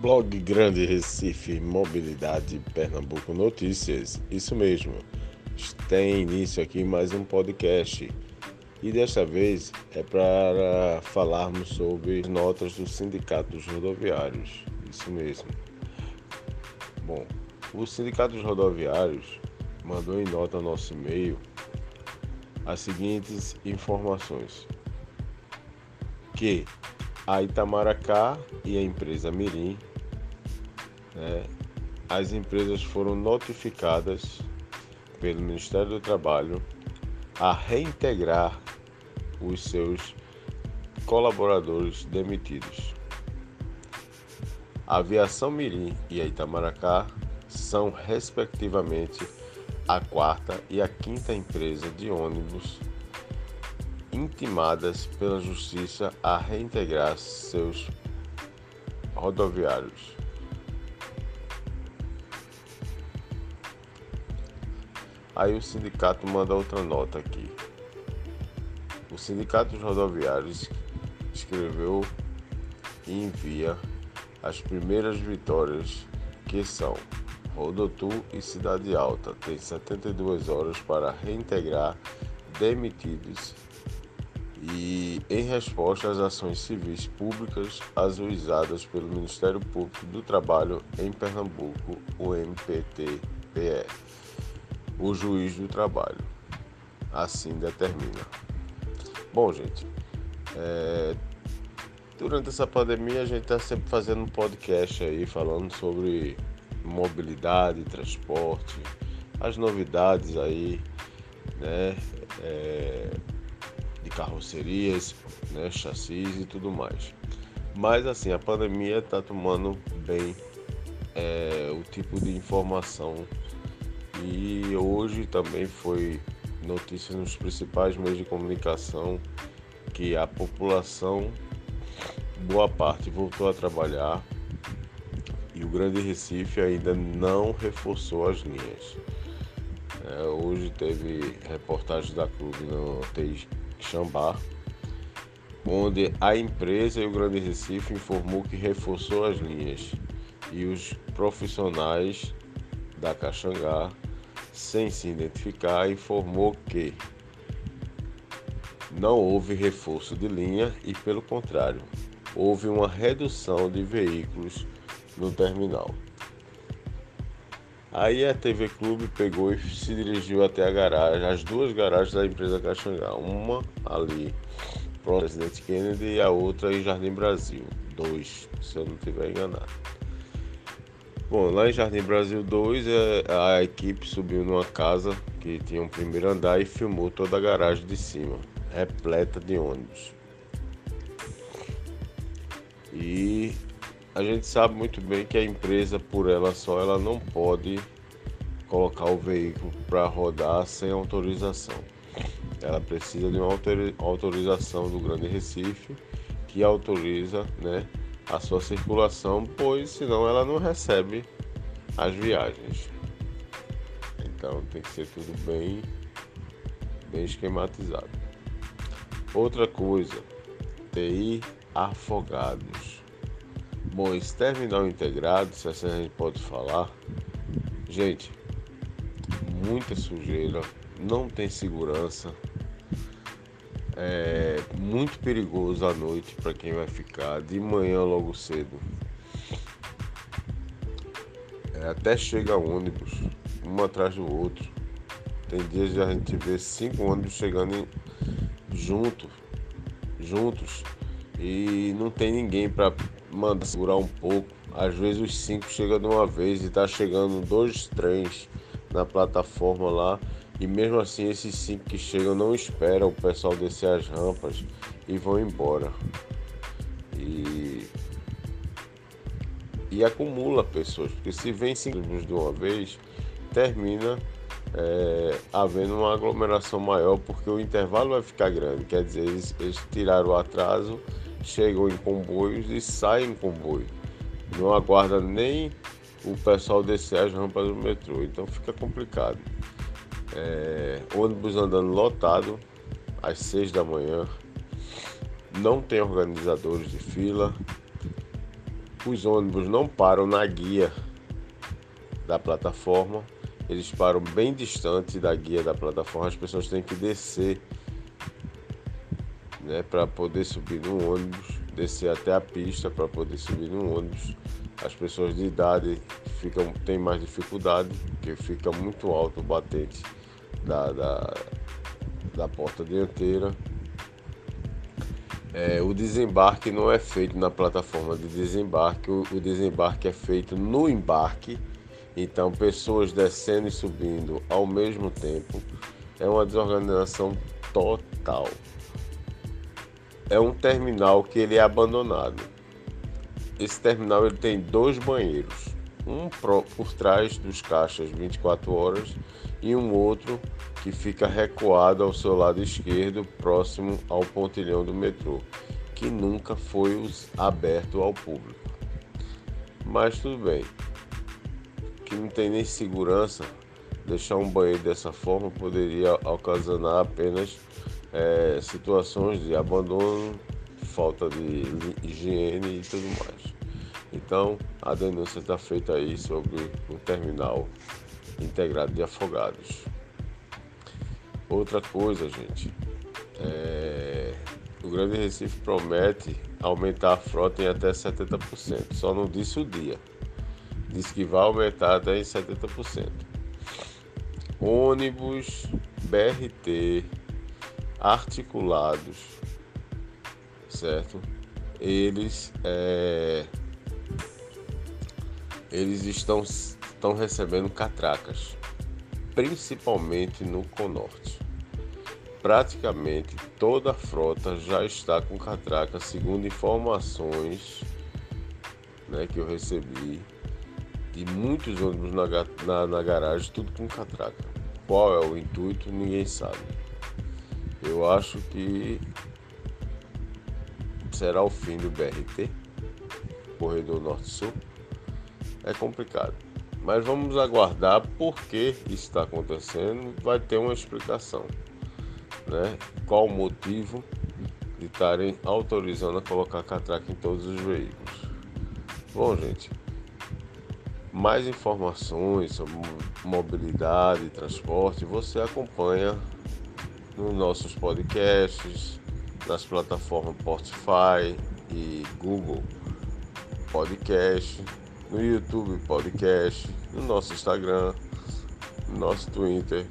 Blog Grande Recife Mobilidade Pernambuco Notícias. Isso mesmo. Tem início aqui mais um podcast. E desta vez é para falarmos sobre notas do Sindicato dos Rodoviários. Isso mesmo. Bom, o Sindicato dos Rodoviários mandou em nota ao nosso e-mail as seguintes informações: que a Itamaracá e a empresa Mirim, né, as empresas foram notificadas pelo Ministério do Trabalho a reintegrar os seus colaboradores demitidos. A Aviação Mirim e a Itamaracá são, respectivamente, a quarta e a quinta empresa de ônibus intimadas pela Justiça a reintegrar seus rodoviários. Aí o sindicato manda outra nota aqui. O Sindicato dos Rodoviários escreveu e envia as primeiras vitórias que são Rodotu e Cidade Alta tem 72 horas para reintegrar demitidos e em resposta às ações civis públicas ajuizadas pelo Ministério Público do Trabalho em Pernambuco, o MPT-PE, o juiz do trabalho. Assim determina. Bom, gente, é, durante essa pandemia a gente está sempre fazendo um podcast aí falando sobre mobilidade, transporte, as novidades aí, né? É, de carrocerias, né, chassis e tudo mais. Mas assim, a pandemia está tomando bem é, o tipo de informação e hoje também foi notícia nos principais meios de comunicação que a população, boa parte, voltou a trabalhar e o Grande Recife ainda não reforçou as linhas. É, hoje teve reportagem da Clube no TI Xambá, onde a empresa e o Grande Recife informou que reforçou as linhas e os profissionais da Caxangá, sem se identificar, informou que não houve reforço de linha e, pelo contrário, houve uma redução de veículos no terminal. Aí a TV Clube pegou e se dirigiu até a garagem, as duas garagens da empresa Caxangá, uma ali para o Presidente Kennedy e a outra em Jardim Brasil, dois, se eu não estiver enganado. Bom, lá em Jardim Brasil 2, é, a equipe subiu numa casa que tinha um primeiro andar e filmou toda a garagem de cima, repleta de ônibus. E a gente sabe muito bem que a empresa por ela só ela não pode colocar o veículo para rodar sem autorização. Ela precisa de uma autorização do Grande Recife que autoriza, né, a sua circulação, pois senão ela não recebe as viagens. Então tem que ser tudo bem bem esquematizado. Outra coisa, TI afogados. Bom, esse terminal integrado, se assim a gente pode falar, gente, muita sujeira, não tem segurança, é muito perigoso à noite para quem vai ficar, de manhã logo cedo. É, até chega ônibus, um atrás do outro. Tem dias de a gente ver cinco ônibus chegando em, junto, juntos e não tem ninguém para mandar segurar um pouco. Às vezes os cinco chegam de uma vez e tá chegando dois trens na plataforma lá. E mesmo assim esses cinco que chegam não esperam o pessoal descer as rampas e vão embora. E, e acumula pessoas, porque se vem cinco de uma vez, termina é, havendo uma aglomeração maior, porque o intervalo vai ficar grande. Quer dizer, eles, eles tiraram o atraso chegam em comboios e saem em comboio. Não aguarda nem o pessoal descer as rampas do metrô, então fica complicado. É, ônibus andando lotado às seis da manhã, não tem organizadores de fila. Os ônibus não param na guia da plataforma, eles param bem distante da guia da plataforma, as pessoas têm que descer né, para poder subir no ônibus, descer até a pista para poder subir no ônibus. As pessoas de idade ficam, têm mais dificuldade, porque fica muito alto o batente da, da, da porta dianteira. É, o desembarque não é feito na plataforma de desembarque, o, o desembarque é feito no embarque. Então, pessoas descendo e subindo ao mesmo tempo é uma desorganização total. É um terminal que ele é abandonado. Esse terminal ele tem dois banheiros, um por trás dos caixas 24 horas e um outro que fica recuado ao seu lado esquerdo, próximo ao pontilhão do metrô, que nunca foi aberto ao público. Mas tudo bem, que não tem nem segurança, deixar um banheiro dessa forma poderia ocasionar apenas é, situações de abandono, falta de higiene e tudo mais. Então, a denúncia está feita aí sobre o terminal integrado de afogados. Outra coisa, gente, é... o Grande Recife promete aumentar a frota em até 70%, só não disse o dia. Diz que vai aumentar até em 70%. Ônibus, BRT, articulados, certo? Eles, é... eles estão, estão recebendo catracas principalmente no Conorte. Praticamente toda a frota já está com catraca, segundo informações né, que eu recebi de muitos ônibus na, na, na garagem, tudo com catraca. Qual é o intuito, ninguém sabe. Eu acho que será o fim do BRT, Corredor Norte-Sul. É complicado. Mas vamos aguardar por que isso está acontecendo, vai ter uma explicação. Né? Qual o motivo de estarem autorizando a colocar catraca em todos os veículos. Bom, gente, mais informações sobre mobilidade e transporte você acompanha nos nossos podcasts, nas plataformas Spotify e Google Podcast no YouTube Podcast, no nosso Instagram, no nosso Twitter.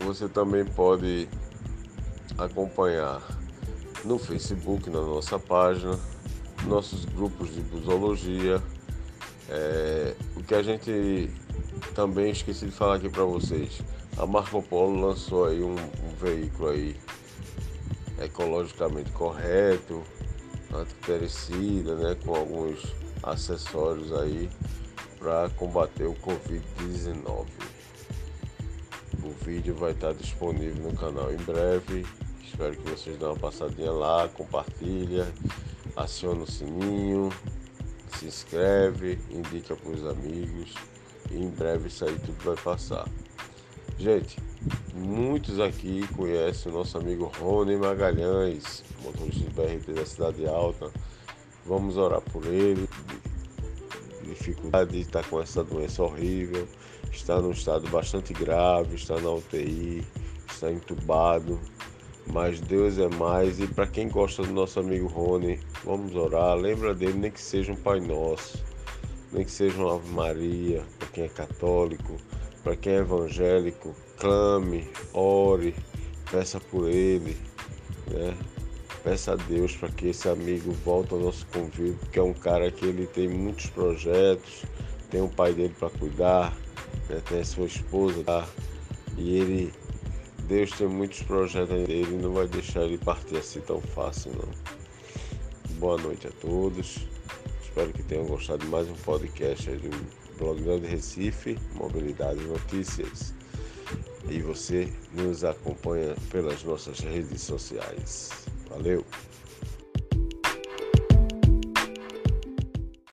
Você também pode acompanhar no Facebook, na nossa página, nossos grupos de busologia. É, o que a gente também esqueci de falar aqui para vocês, a Marco Polo lançou aí um, um veículo aí ecologicamente correto, antiperecida, né, com alguns acessórios aí para combater o Covid-19. O vídeo vai estar disponível no canal em breve. Espero que vocês dêem uma passadinha lá, compartilha, aciona o sininho, se inscreve, indica para os amigos e em breve isso aí tudo vai passar. Gente, muitos aqui conhecem o nosso amigo Rony Magalhães, motorista de BRT da Cidade Alta. Vamos orar por ele. Dificuldade de estar com essa doença horrível. Está num estado bastante grave, está na UTI, está entubado. Mas Deus é mais. E para quem gosta do nosso amigo Rony, vamos orar. Lembra dele, nem que seja um Pai Nosso, nem que seja uma Ave Maria, para quem é católico, para quem é evangélico, clame, ore, peça por ele. Né? Peça a Deus para que esse amigo volte ao nosso convívio, porque é um cara que ele tem muitos projetos, tem o pai dele para cuidar, né? tem a sua esposa tá? e ele, Deus tem muitos projetos dele, não vai deixar ele partir assim tão fácil não. Boa noite a todos. Espero que tenham gostado de mais um podcast do blog Grande Recife, Mobilidade e Notícias. E você nos acompanha pelas nossas redes sociais. Valeu!